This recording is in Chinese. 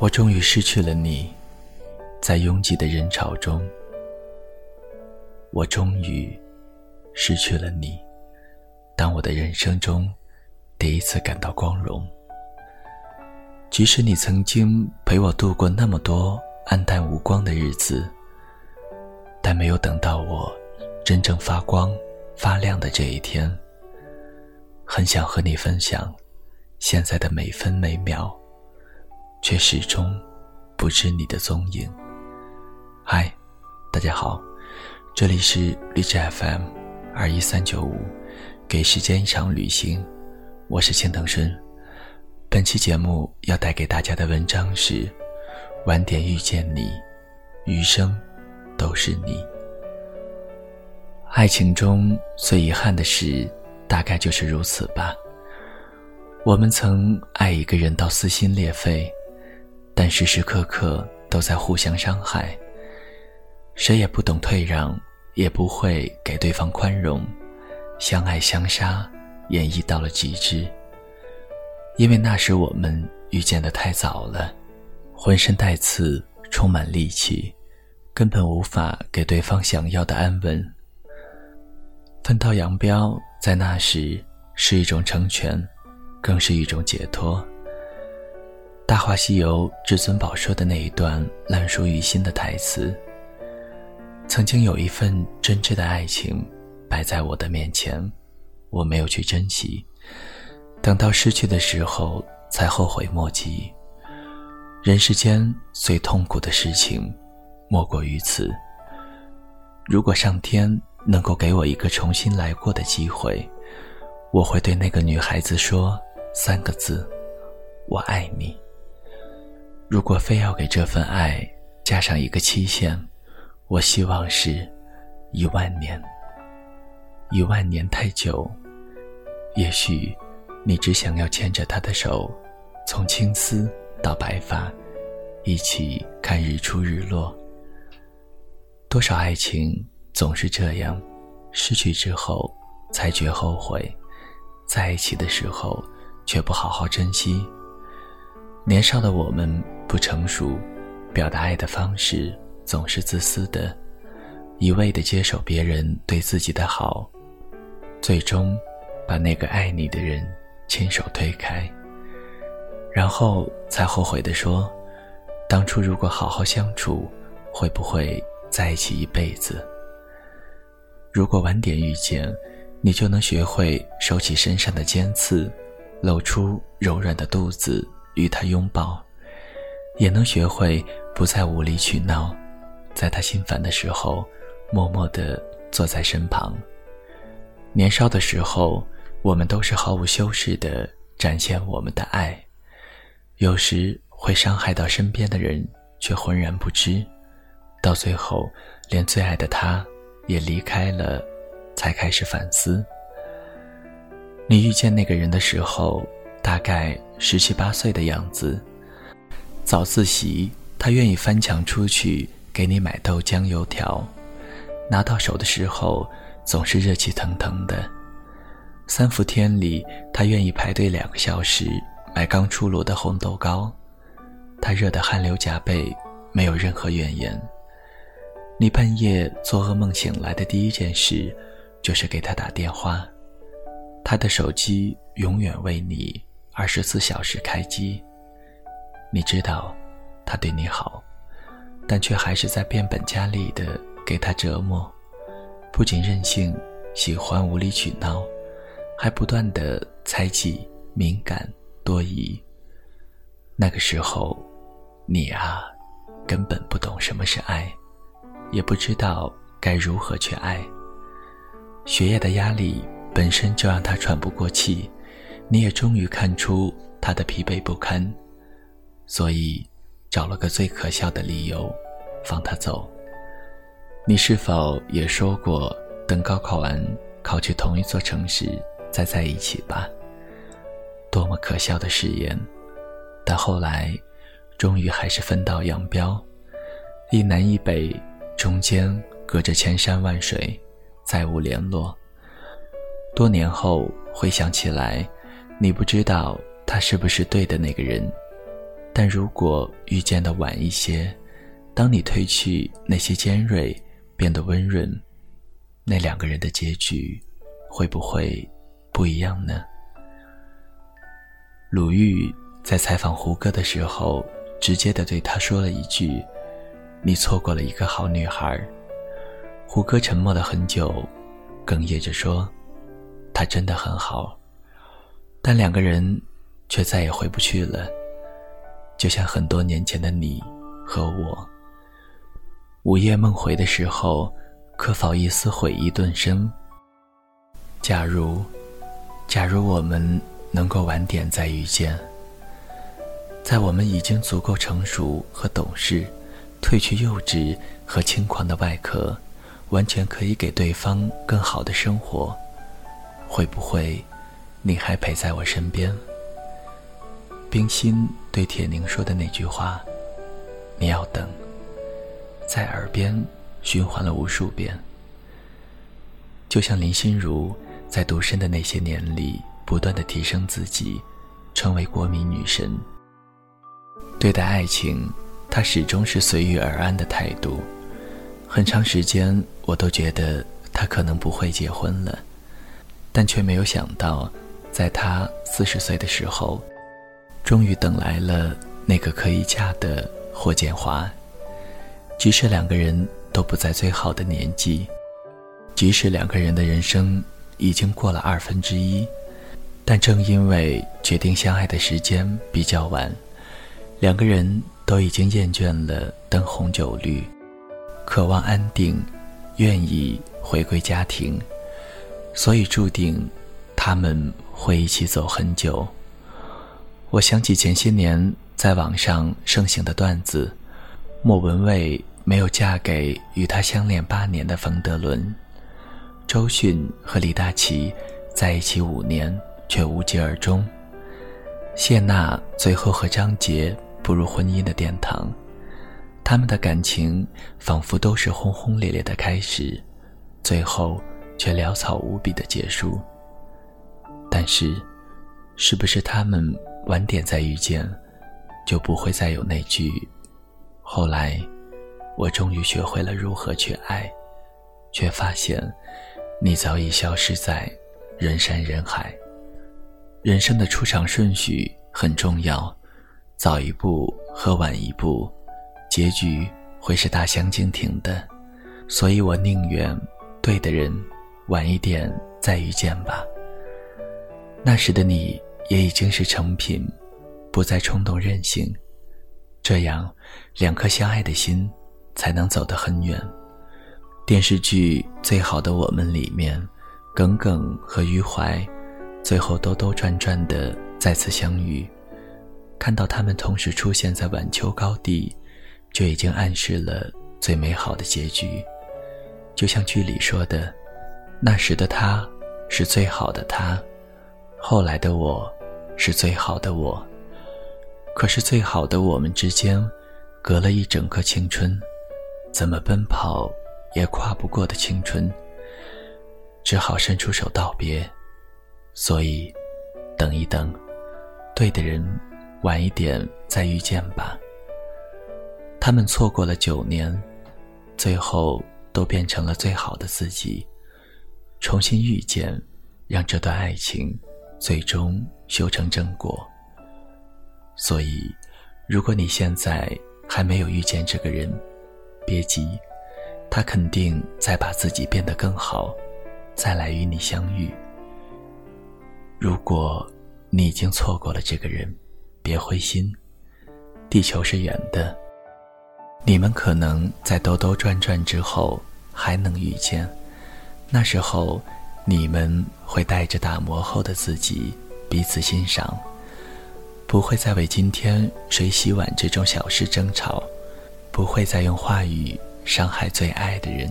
我终于失去了你，在拥挤的人潮中。我终于失去了你，当我的人生中第一次感到光荣。即使你曾经陪我度过那么多暗淡无光的日子，但没有等到我真正发光发亮的这一天。很想和你分享现在的每分每秒。却始终不知你的踪影。嗨，大家好，这里是荔枝 FM 二一三九五，给时间一场旅行，我是千藤深。本期节目要带给大家的文章是《晚点遇见你，余生都是你》。爱情中最遗憾的事，大概就是如此吧。我们曾爱一个人到撕心裂肺。但时时刻刻都在互相伤害，谁也不懂退让，也不会给对方宽容，相爱相杀，演绎到了极致。因为那时我们遇见的太早了，浑身带刺，充满戾气，根本无法给对方想要的安稳。分道扬镳，在那时是一种成全，更是一种解脱。《大话西游》至尊宝说的那一段烂熟于心的台词：“曾经有一份真挚的爱情摆在我的面前，我没有去珍惜，等到失去的时候才后悔莫及。人世间最痛苦的事情，莫过于此。如果上天能够给我一个重新来过的机会，我会对那个女孩子说三个字：我爱你。”如果非要给这份爱加上一个期限，我希望是一万年。一万年太久，也许你只想要牵着他的手，从青丝到白发，一起看日出日落。多少爱情总是这样，失去之后才觉后悔，在一起的时候却不好好珍惜。年少的我们。不成熟，表达爱的方式总是自私的，一味的接受别人对自己的好，最终把那个爱你的人亲手推开，然后才后悔的说：“当初如果好好相处，会不会在一起一辈子？”如果晚点遇见，你就能学会收起身上的尖刺，露出柔软的肚子与他拥抱。也能学会不再无理取闹，在他心烦的时候，默默地坐在身旁。年少的时候，我们都是毫无修饰地展现我们的爱，有时会伤害到身边的人，却浑然不知。到最后，连最爱的他也离开了，才开始反思。你遇见那个人的时候，大概十七八岁的样子。早自习，他愿意翻墙出去给你买豆浆油条，拿到手的时候总是热气腾腾的。三伏天里，他愿意排队两个小时买刚出炉的红豆糕，他热得汗流浃背，没有任何怨言。你半夜做噩梦醒来的第一件事，就是给他打电话，他的手机永远为你二十四小时开机。你知道，他对你好，但却还是在变本加厉的给他折磨，不仅任性、喜欢无理取闹，还不断的猜忌、敏感、多疑。那个时候，你啊，根本不懂什么是爱，也不知道该如何去爱。学业的压力本身就让他喘不过气，你也终于看出他的疲惫不堪。所以，找了个最可笑的理由，放他走。你是否也说过，等高考完，考去同一座城市，再在一起吧？多么可笑的誓言！但后来，终于还是分道扬镳，一南一北，中间隔着千山万水，再无联络。多年后回想起来，你不知道他是不是对的那个人。但如果遇见的晚一些，当你褪去那些尖锐，变得温润，那两个人的结局会不会不一样呢？鲁豫在采访胡歌的时候，直接的对他说了一句：“你错过了一个好女孩。”胡歌沉默了很久，哽咽着说：“她真的很好。”但两个人却再也回不去了，就像很多年前的你和我。午夜梦回的时候，可否一丝悔意顿生？假如，假如我们能够晚点再遇见，在我们已经足够成熟和懂事，褪去幼稚和轻狂的外壳。完全可以给对方更好的生活，会不会，你还陪在我身边？冰心对铁凝说的那句话：“你要等。”在耳边循环了无数遍，就像林心如在独身的那些年里，不断的提升自己，成为国民女神。对待爱情，她始终是随遇而安的态度。很长时间，我都觉得他可能不会结婚了，但却没有想到，在他四十岁的时候，终于等来了那个可以嫁的霍建华。即使两个人都不在最好的年纪，即使两个人的人生已经过了二分之一，但正因为决定相爱的时间比较晚，两个人都已经厌倦了灯红酒绿。渴望安定，愿意回归家庭，所以注定他们会一起走很久。我想起前些年在网上盛行的段子：莫文蔚没有嫁给与她相恋八年的冯德伦，周迅和李大齐在一起五年却无疾而终，谢娜最后和张杰步入婚姻的殿堂。他们的感情仿佛都是轰轰烈烈的开始，最后却潦草无比的结束。但是，是不是他们晚点再遇见，就不会再有那句“后来，我终于学会了如何去爱，却发现，你早已消失在人山人海”。人生的出场顺序很重要，早一步和晚一步。结局会是大相径庭的，所以我宁愿对的人晚一点再遇见吧。那时的你也已经是成品，不再冲动任性，这样两颗相爱的心才能走得很远。电视剧《最好的我们》里面，耿耿和余淮最后兜兜转转的再次相遇，看到他们同时出现在晚秋高地。就已经暗示了最美好的结局，就像剧里说的：“那时的他是最好的他，后来的我是最好的我。可是最好的我们之间，隔了一整个青春，怎么奔跑也跨不过的青春，只好伸出手道别。所以，等一等，对的人，晚一点再遇见吧。”他们错过了九年，最后都变成了最好的自己，重新遇见，让这段爱情最终修成正果。所以，如果你现在还没有遇见这个人，别急，他肯定在把自己变得更好，再来与你相遇。如果你已经错过了这个人，别灰心，地球是圆的。你们可能在兜兜转转之后还能遇见，那时候你们会带着打磨后的自己彼此欣赏，不会再为今天谁洗碗这种小事争吵，不会再用话语伤害最爱的人。